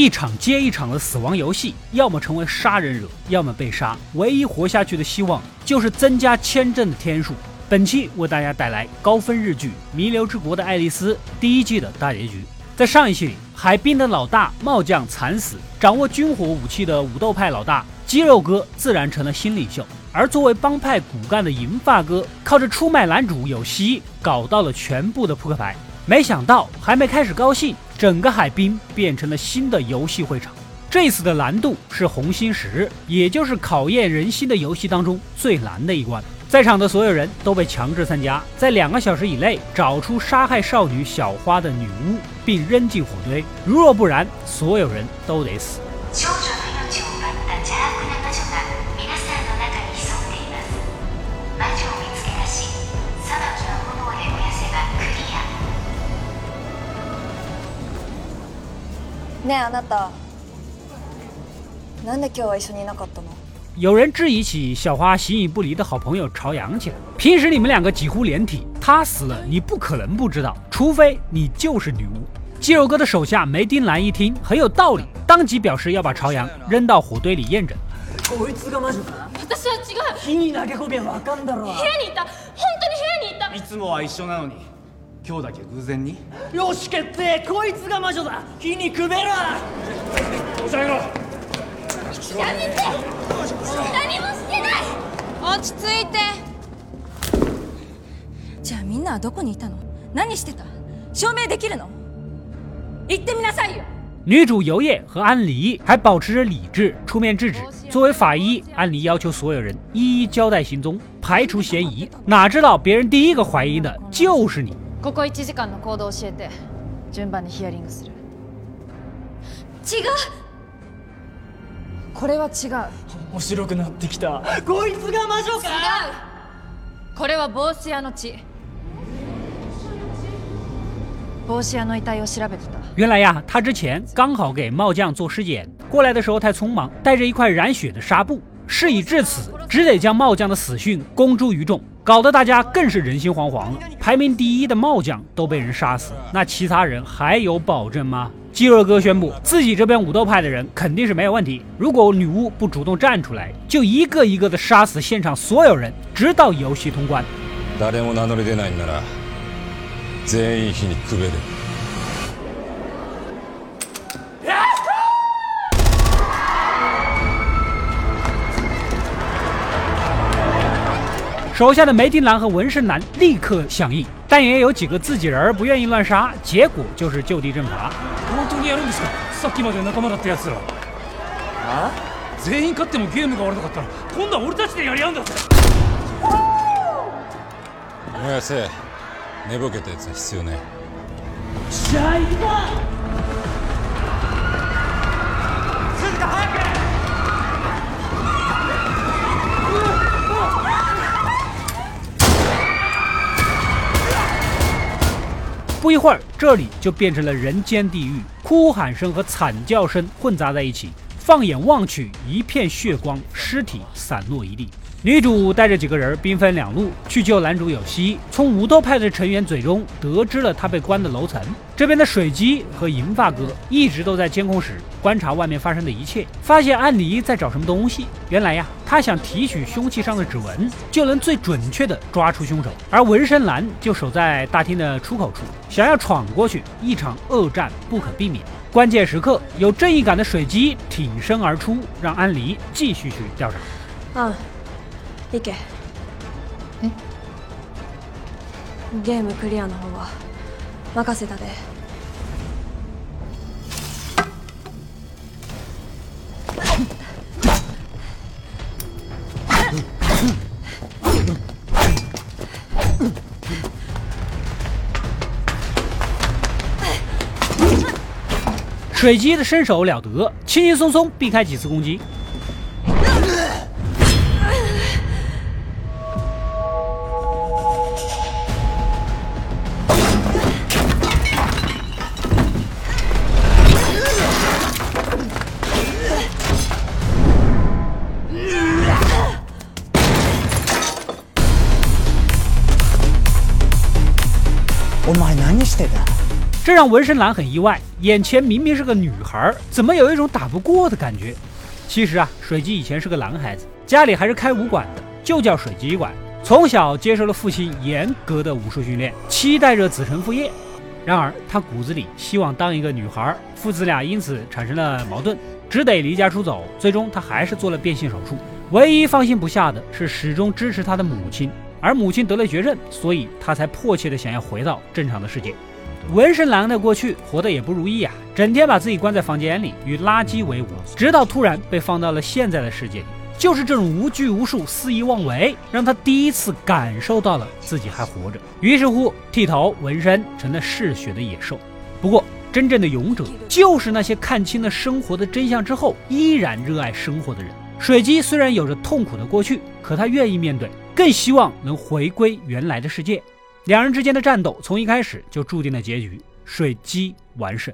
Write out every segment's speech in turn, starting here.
一场接一场的死亡游戏，要么成为杀人者，要么被杀。唯一活下去的希望就是增加签证的天数。本期为大家带来高分日剧《弥留之国的爱丽丝》第一季的大结局。在上一期里，海滨的老大帽将惨死，掌握军火武器的武斗派老大肌肉哥自然成了新领袖。而作为帮派骨干的银发哥，靠着出卖男主有希，搞到了全部的扑克牌。没想到还没开始高兴，整个海滨变成了新的游戏会场。这次的难度是红心十，也就是考验人心的游戏当中最难的一关。在场的所有人都被强制参加，在两个小时以内找出杀害少女小花的女巫，并扔进火堆。如若不然，所有人都得死。ねえあなたなんで今日は一緒にいなかったの有人质疑起小花形影不离的好朋友朝阳起来。平时你们两个几乎连体，他死了你不可能不知道，除非你就是女巫。肌肉哥的手下梅丁兰一听很有道理，当即表示要把朝阳扔到火堆里验证。こいつが魔女か私は違う火に投げ込めばわかんだろ部屋にいた本当に部屋にいたいつもは一緒なのに 今日だけ偶然によし決定こいつが魔女だ火にくべる抑えろやめて何もしてない落ち着いてじゃあみんなはどこにいたの何してた証明できるの言ってみなさいよ女主游叶和安离还保持着理智，出面制止。作为法医，安离要求所有人一一交代行踪，排除嫌疑。哪知道别人第一个怀疑的就是你。 ここ1時間の行動教えて順番にヒアリングする。違う！これは違う。面白くなってきた。こいつが魔女か！違う！これは帽子屋の血。帽子屋の遺体を調べてた。原来呀，他之前刚好给帽将做尸检，过来的时候太匆忙，带着一块染血的纱布。事已至此，只得将帽将的死讯公诸于众，搞得大家更是人心惶惶了。排名第一的帽将都被人杀死，那其他人还有保证吗？肌肉哥宣布自己这边武斗派的人肯定是没有问题，如果女巫不主动站出来，就一个一个的杀死现场所有人，直到游戏通关。誰も名乗り出ないんなら全員火にくべる 手下的梅丁兰和纹身男立刻响应，但也有几个自己人不愿意乱杀，结果就是就地正法。不一会儿，这里就变成了人间地狱，哭喊声和惨叫声混杂在一起。放眼望去，一片血光，尸体散落一地。女主带着几个人兵分两路去救男主有希。从武斗派的成员嘴中得知了他被关的楼层。这边的水姬和银发哥一直都在监控室观察外面发生的一切，发现安妮在找什么东西。原来呀，他想提取凶器上的指纹，就能最准确的抓出凶手。而纹身男就守在大厅的出口处，想要闯过去，一场恶战不可避免。关键时刻，有正义感的水姬挺身而出，让安妮继续去调查。ああ 行けえゲームクリアの方は任せたで水姬的身手了得，轻轻松松避开几次攻击。 这让纹身男很意外，眼前明明是个女孩，怎么有一种打不过的感觉？其实啊，水姬以前是个男孩子，家里还是开武馆的，就叫水姬馆。从小接受了父亲严格的武术训练，期待着子承父业。然而他骨子里希望当一个女孩，父子俩因此产生了矛盾，只得离家出走。最终他还是做了变性手术。唯一放心不下的是始终支持他的母亲，而母亲得了绝症，所以他才迫切的想要回到正常的世界。纹身男的过去活得也不如意啊，整天把自己关在房间里与垃圾为伍，直到突然被放到了现在的世界里。就是这种无拘无束、肆意妄为，让他第一次感受到了自己还活着。于是乎，剃头纹身成了嗜血的野兽。不过，真正的勇者就是那些看清了生活的真相之后，依然热爱生活的人。水姬虽然有着痛苦的过去，可他愿意面对，更希望能回归原来的世界。两人之间的战斗从一开始就注定了结局，水姬完胜。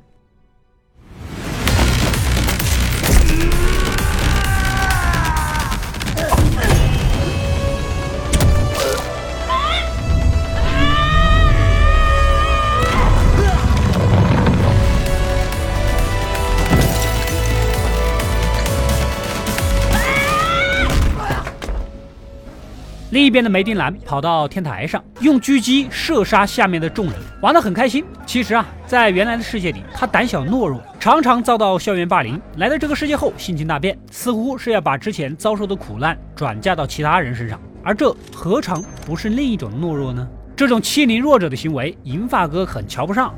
边的梅丁兰跑到天台上，用狙击射杀下面的众人，玩得很开心。其实啊，在原来的世界里，他胆小懦弱，常常遭到校园霸凌。来到这个世界后，性情大变，似乎是要把之前遭受的苦难转嫁到其他人身上。而这何尝不是另一种懦弱呢？这种欺凌弱者的行为，银发哥很瞧不上。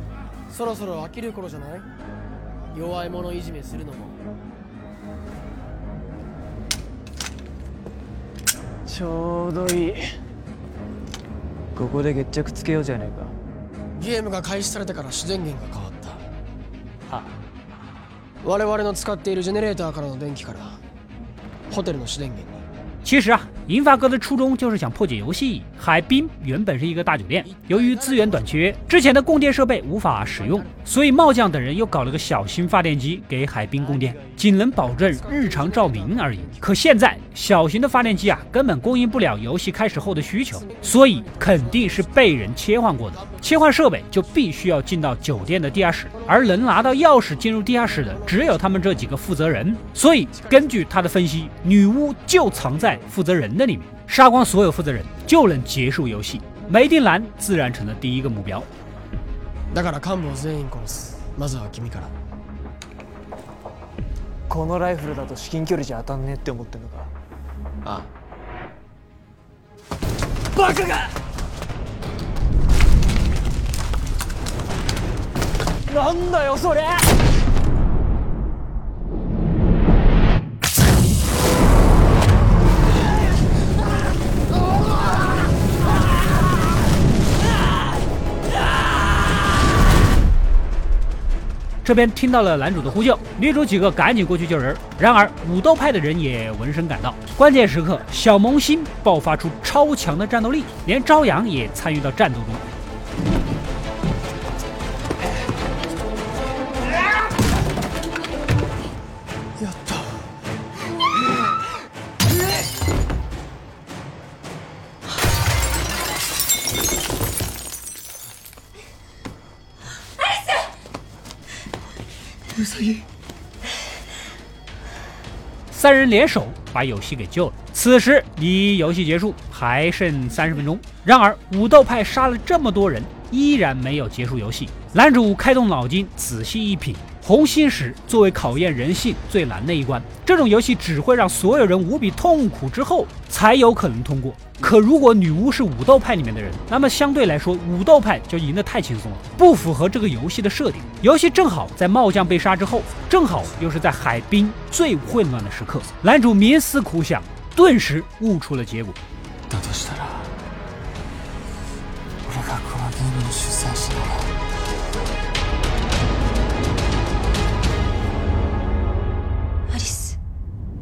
ちょうどいい。ここで決着つけようじゃねえか。ゲームが開始されてから主電源が変わった。は我々の使っているジェネレーターからの電気からホテルの主電源に。其实啊，银发哥的初衷就是想破解游戏。海滨原本是一个大酒店，由于资源短缺，之前的供电设备无法使用，所以茂将等人又搞了个小型发电机给海滨供电，仅能保证日常照明而已。可现在小型的发电机啊，根本供应不了游戏开始后的需求，所以肯定是被人切换过的。切换设备就必须要进到酒店的地下室，而能拿到钥匙进入地下室的只有他们这几个负责人。所以根据他的分析，女巫就藏在。负责人的里面杀光所有负责人，就能结束游戏。梅丁兰自然成了第一个目標。だから幹部を全員殺す。まずは君から。このライフルだと至近距離じゃ当たんねえって思ってんのか。ああ。バカが。なんだよそれ。这边听到了男主的呼救，女主几个赶紧过去救人。然而武斗派的人也闻声赶到，关键时刻，小萌新爆发出超强的战斗力，连朝阳也参与到战斗中。三人联手把游戏给救了。此时离游戏结束还剩三十分钟，然而武斗派杀了这么多人，依然没有结束游戏。男主开动脑筋，仔细一品。红心石作为考验人性最难的一关，这种游戏只会让所有人无比痛苦之后才有可能通过。可如果女巫是武斗派里面的人，那么相对来说武斗派就赢得太轻松了，不符合这个游戏的设定。游戏正好在帽将被杀之后，正好又是在海滨最混乱的时刻。男主冥思苦想，顿时悟出了结果。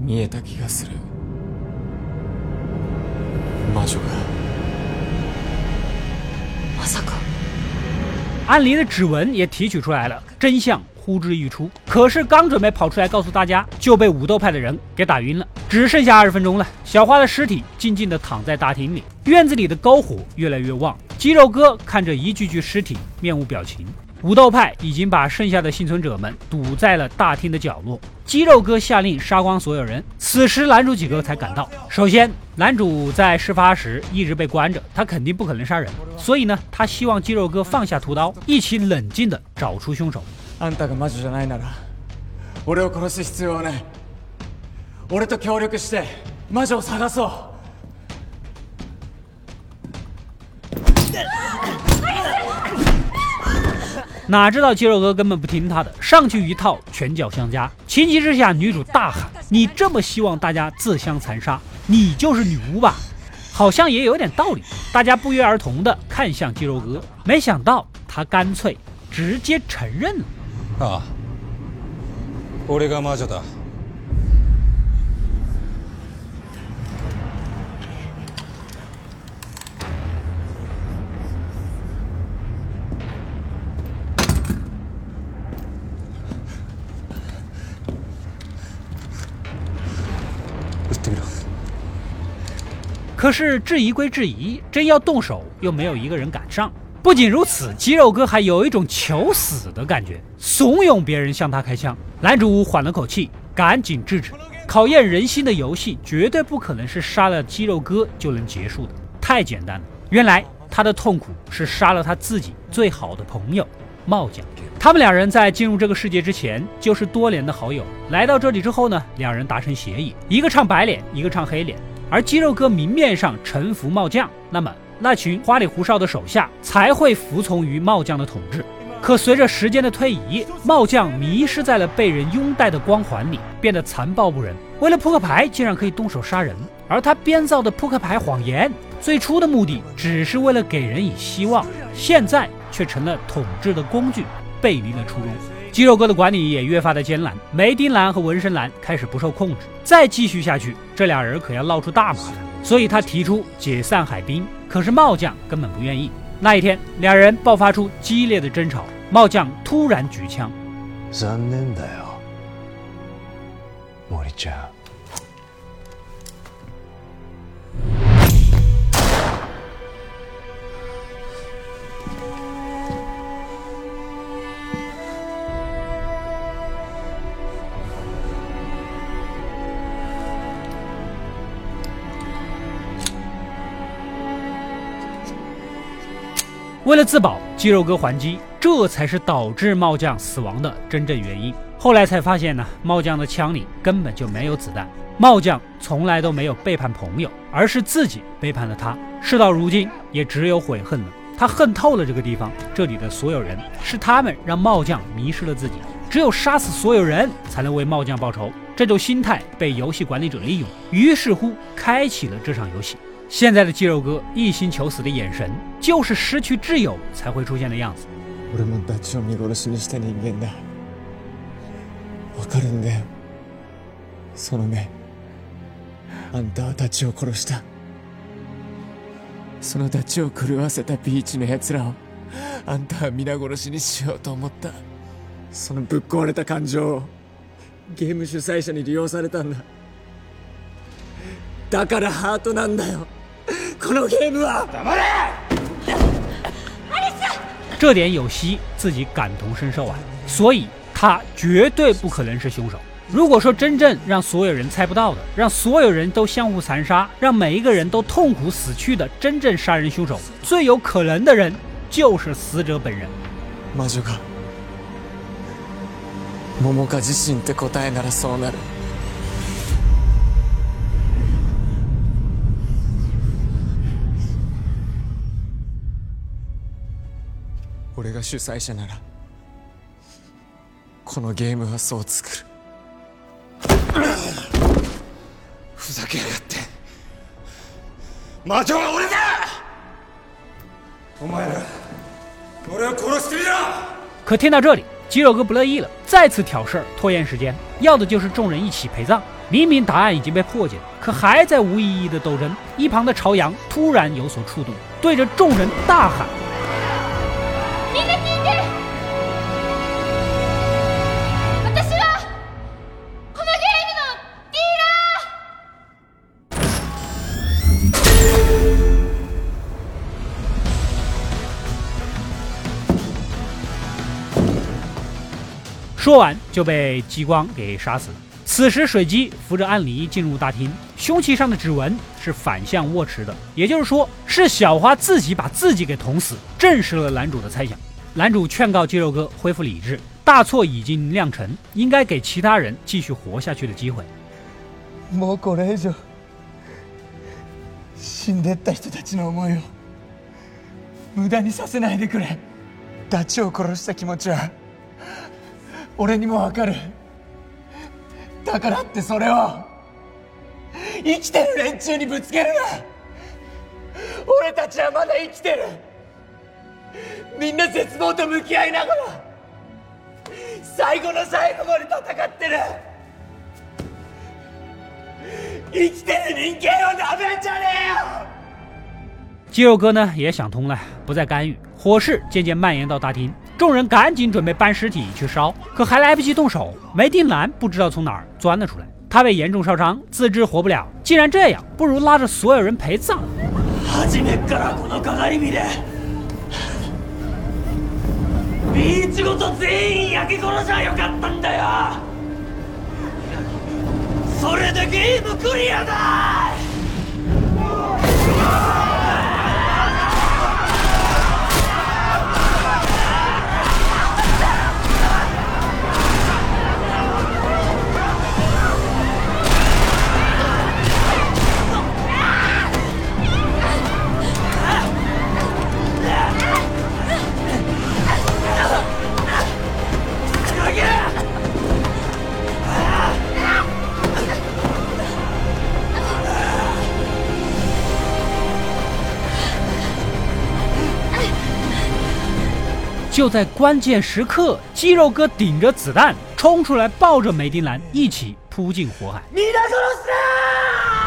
見えた気がする魔女がまさか安妮的指纹也提取出来了，真相呼之欲出。可是刚准备跑出来告诉大家，就被武斗派的人给打晕了。只剩下二十分钟了，小花的尸体静静地躺在大厅里，院子里的篝火越来越旺。肌肉哥看着一具具尸体，面无表情。 武斗派已经把剩下的幸存者们堵在了大厅的角落。肌肉哥下令杀光所有人，此时男主几个才赶到。首先，男主在事发时一直被关着，他肯定不可能杀人，所以呢，他希望肌肉哥放下屠刀，一起冷静地找出凶手。あんたが魔女じゃないなら、俺を殺す必要はない。俺と協力して魔女を探そう。 哪知道肌肉哥根本不听他的，上去一套拳脚相加。情急之下，女主大喊：“你这么希望大家自相残杀，你就是女巫吧？”好像也有点道理。大家不约而同的看向肌肉哥，没想到他干脆直接承认了。ああ俺が魔女だ 可是质疑归质疑，真要动手又没有一个人敢上。不仅如此，肌肉哥还有一种求死的感觉，怂恿别人向他开枪。男主缓了口气，赶紧制止。考验人心的游戏绝对不可能是杀了肌肉哥就能结束的，太简单了。原来他的痛苦是杀了他自己最好的朋友帽将军。他们两人在进入这个世界之前就是多年的好友，来到这里之后呢，两人达成协议，一个唱白脸，一个唱黑脸。而肌肉哥明面上臣服帽将，那么那群花里胡哨的手下才会服从于帽将的统治。可随着时间的推移，帽将迷失在了被人拥戴的光环里，变得残暴不仁。为了扑克牌，竟然可以动手杀人。而他编造的扑克牌谎言，最初的目的只是为了给人以希望，现在却成了统治的工具，背离了初衷。肌肉哥的管理也越发的艰难，梅丁兰和纹身兰开始不受控制，再继续下去，这俩人可要闹出大麻烦。所以他提出解散海滨，可是帽将根本不愿意。那一天，两人爆发出激烈的争吵，帽将突然举枪。残念だよ森ちゃん 为了自保，肌肉哥还击，这才是导致帽将死亡的真正原因。后来才发现呢，帽将的枪里根本就没有子弹。帽将从来都没有背叛朋友，而是自己背叛了他。事到如今，也只有悔恨了。他恨透了这个地方，这里的所有人，是他们让帽将迷失了自己。只有杀死所有人，才能为帽将报仇。这种心态被游戏管理者利用，于是乎开启了这场游戏。现在的肌肉哥一心求死的眼神，就是失去挚友才会出现的样子。俺もダチを見殺しにした人間だわかるんだよその目あんたはダチを殺したそのダチを狂わせたビーチの奴らをあんたは皆殺しにしようと思ったそのぶっ壊れた感情をゲーム主催者に利用されたんだだからハートなんだよ このゲームは这点有希自己感同身受啊，所以他绝对不可能是凶手。如果说真正让所有人猜不到的，让所有人都相互残杀，让每一个人都痛苦死去的真正杀人凶手，最有可能的人就是死者本人。魔女が桃花自身って答えならそうなる 俺が主催者ならこのゲームはそう作るふざけやがって魔女は俺だお前ら俺を殺してみろ可听到这里，肌肉哥不乐意了，再次挑事儿，拖延时间，要的就是众人一起陪葬。明明答案已经被破解，可还在无意义的斗争。一旁的朝阳突然有所触动，对着众人大喊：“ 说完就被激光给杀死了。此时水姬扶着安离进入大厅，凶器上的指纹是反向握持的，也就是说是小花自己把自己给捅死，证实了男主的猜想。男主劝告肌肉哥恢复理智，大错已经酿成，应该给其他人继续活下去的机会。もうこれ以上死んでった人たちの思いを無駄にさせないでくれダチを殺した気持ちは 俺にもわかる。だからってそれを。生きてる連中にぶつけるな。俺たちはまだ生きてる。みんな絶望と向き合いながら。最後の最後まで戦ってる。生きてる人間をダメんじゃねえよ。肌肉哥呢也想通了，不再干预。火势渐渐蔓延到大厅，众人赶紧准备搬尸体去烧，可还来不及动手，梅丁兰不知道从哪儿钻了出来。他被严重烧伤，自知活不了，既然这样，不如拉着所有人陪葬。初めからこの鏡見でビーチごと全員焼き殺しゃよかったんだよそれでゲームクリアだ 就在关键时刻，肌肉哥顶着子弹冲出来，抱着梅丁兰一起扑进火海。皆殺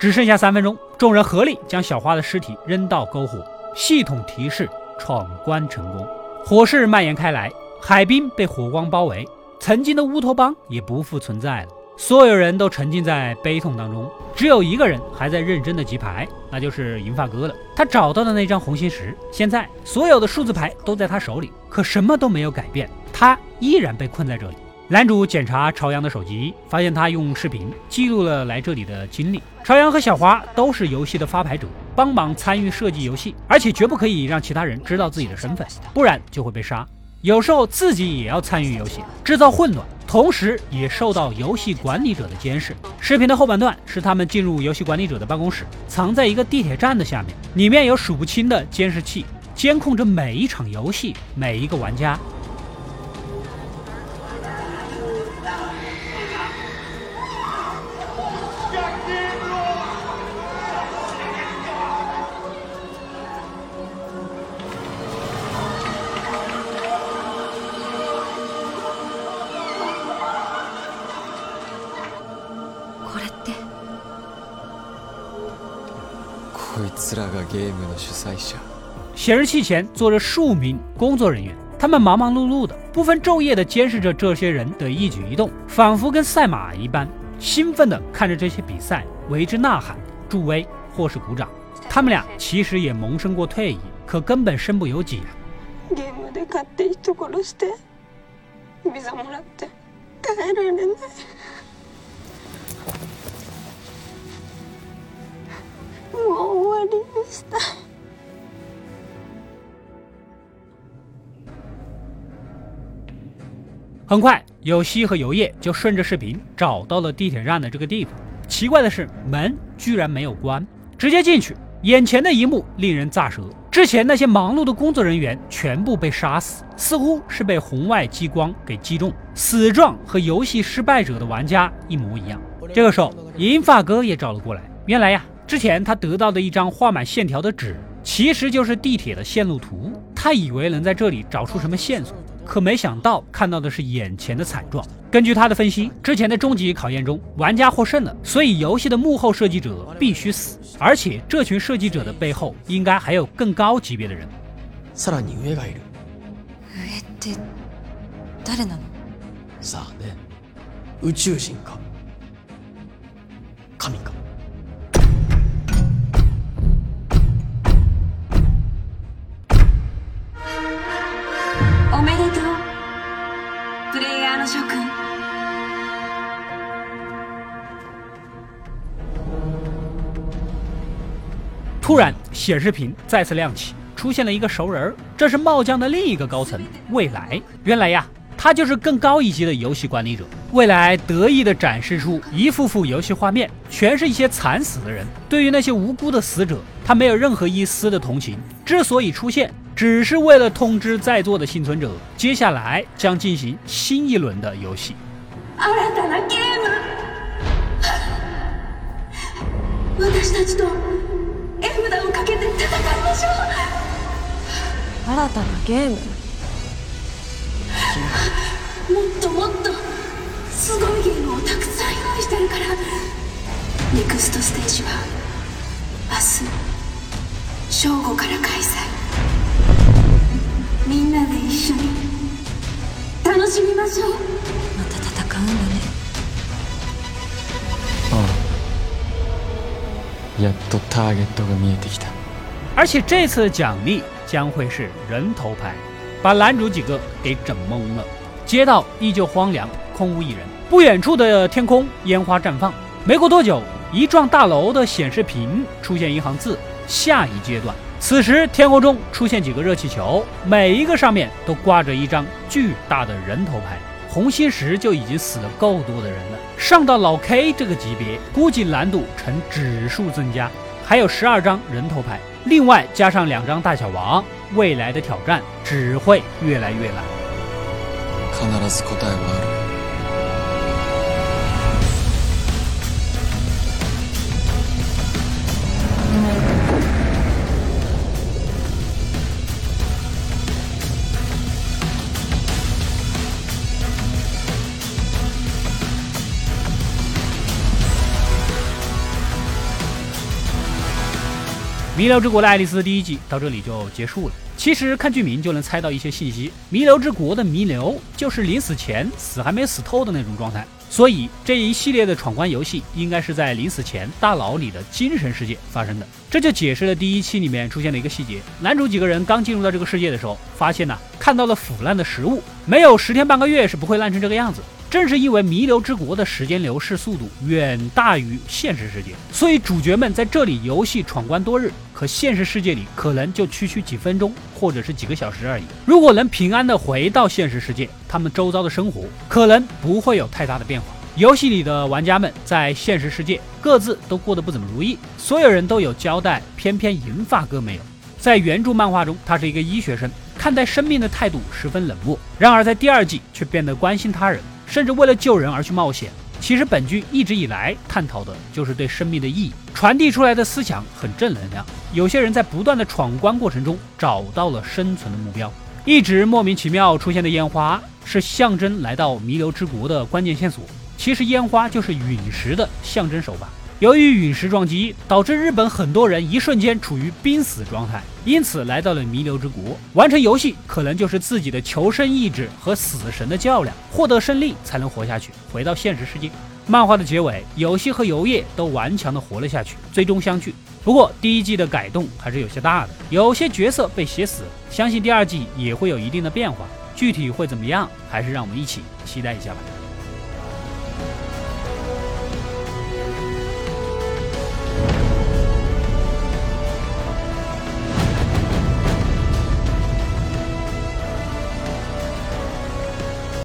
只剩下三分钟，众人合力将小花的尸体扔到篝火。系统提示：闯关成功。火势蔓延开来，海滨被火光包围，曾经的乌托邦也不复存在了。所有人都沉浸在悲痛当中，只有一个人还在认真的记牌，那就是银发哥了。他找到的那张红心石，现在所有的数字牌都在他手里，可什么都没有改变，他依然被困在这里。男主检查朝阳的手机，发现他用视频记录了来这里的经历。朝阳和小花都是游戏的发牌者，帮忙参与设计游戏，而且绝不可以让其他人知道自己的身份，不然就会被杀。有时候自己也要参与游戏，制造混乱，同时也受到游戏管理者的监视。视频的后半段是他们进入游戏管理者的办公室，藏在一个地铁站的下面，里面有数不清的监视器，监控着每一场游戏，每一个玩家。ゲームの主催者显示器前坐着数名工作人员，他们忙忙碌碌的，不分昼夜的监视着这些人的一举一动，仿佛跟赛马一般，兴奋的看着这些比赛，为之呐喊、助威或是鼓掌。他们俩其实也萌生过退役，可根本身不由己 很快，有希和游叶就顺着视频找到了地铁站的这个地方。奇怪的是，门居然没有关，直接进去。眼前的一幕令人咋舌。之前那些忙碌的工作人员全部被杀死，似乎是被红外激光给击中，死状和游戏失败者的玩家一模一样。这个时候，银发哥也找了过来。原来呀，之前他得到的一张画满线条的纸，其实就是地铁的线路图。他以为能在这里找出什么线索。可没想到看到的是眼前的惨状。根据他的分析，之前的终极考验中，玩家获胜了，所以游戏的幕后设计者必须死，而且这群设计者的背后应该还有更高级别的人。さらに上がいる。上って誰なのさあね、宇宙人か神か。おめでとうプ レイヤーの諸君突然，显示屏再次亮起，出现了一个熟人儿，这是茂将的另一个高层未来。原来呀，他就是更高一级的游戏管理者。未来得意地展示出一幅幅游戏画面，全是一些惨死的人。对于那些无辜的死者，他没有任何一丝的同情。之所以出现， 只是为了通知在座的幸存者，接下来将进行新一轮的游戏。新たなゲーム私たちと絵札をかけて戦いましょう新たなゲームもっともっとすごいゲームをたくさん用意してるからネクストステージは明日正午から開催 楽しみましょうまた戦うんだねやっとターゲットが見えてきた。而且这次的奖励将会是人头牌，把男主几个给整懵了。街道依旧荒凉，空无一人。不远处的天空烟花绽放。没过多久，一幢大楼的显示屏出现一行字：“下一阶段。” 此时天空中出现几个热气球，每一个上面都挂着一张巨大的人头牌。红心石就已经死了够多的人了，上到老 K 这个级别，估计难度呈指数增加。还有十二张人头牌，另外加上两张大小王，未来的挑战只会越来越难。弥留之国的爱丽丝第一季到这里就结束了。其实看剧名就能猜到一些信息，弥留之国的弥留就是临死前死还没死透的那种状态，所以这一系列的闯关游戏应该是在临死前大脑里的精神世界发生的。这就解释了第一期里面出现的一个细节：男主几个人刚进入到这个世界的时候，发现呢看到了腐烂的食物，没有十天半个月是不会烂成这个样子。正是因为弥留之国的时间流逝速度远大于现实世界，所以主角们在这里游戏闯关多日，可现实世界里可能就区区几分钟或者是几个小时而已。如果能平安的回到现实世界，他们周遭的生活可能不会有太大的变化。游戏里的玩家们在现实世界各自都过得不怎么如意，所有人都有交代，偏偏银发哥没有。在原著漫画中，他是一个医学生，看待生命的态度十分冷漠。然而在第二季却变得关心他人。甚至为了救人而去冒险。其实本剧一直以来探讨的就是对生命的意义，传递出来的思想很正能量。有些人在不断的闯关过程中找到了生存的目标。一直莫名其妙出现的烟花是象征来到弥留之国的关键线索。其实烟花就是陨石的象征手法。由于陨石撞击，导致日本很多人一瞬间处于濒死状态，因此来到了弥留之国。完成游戏可能就是自己的求生意志和死神的较量，获得胜利才能活下去，回到现实世界。漫画的结尾，有希和游叶都顽强的活了下去，最终相聚。不过第一季的改动还是有些大的，有些角色被写死，相信第二季也会有一定的变化。具体会怎么样，还是让我们一起期待一下吧。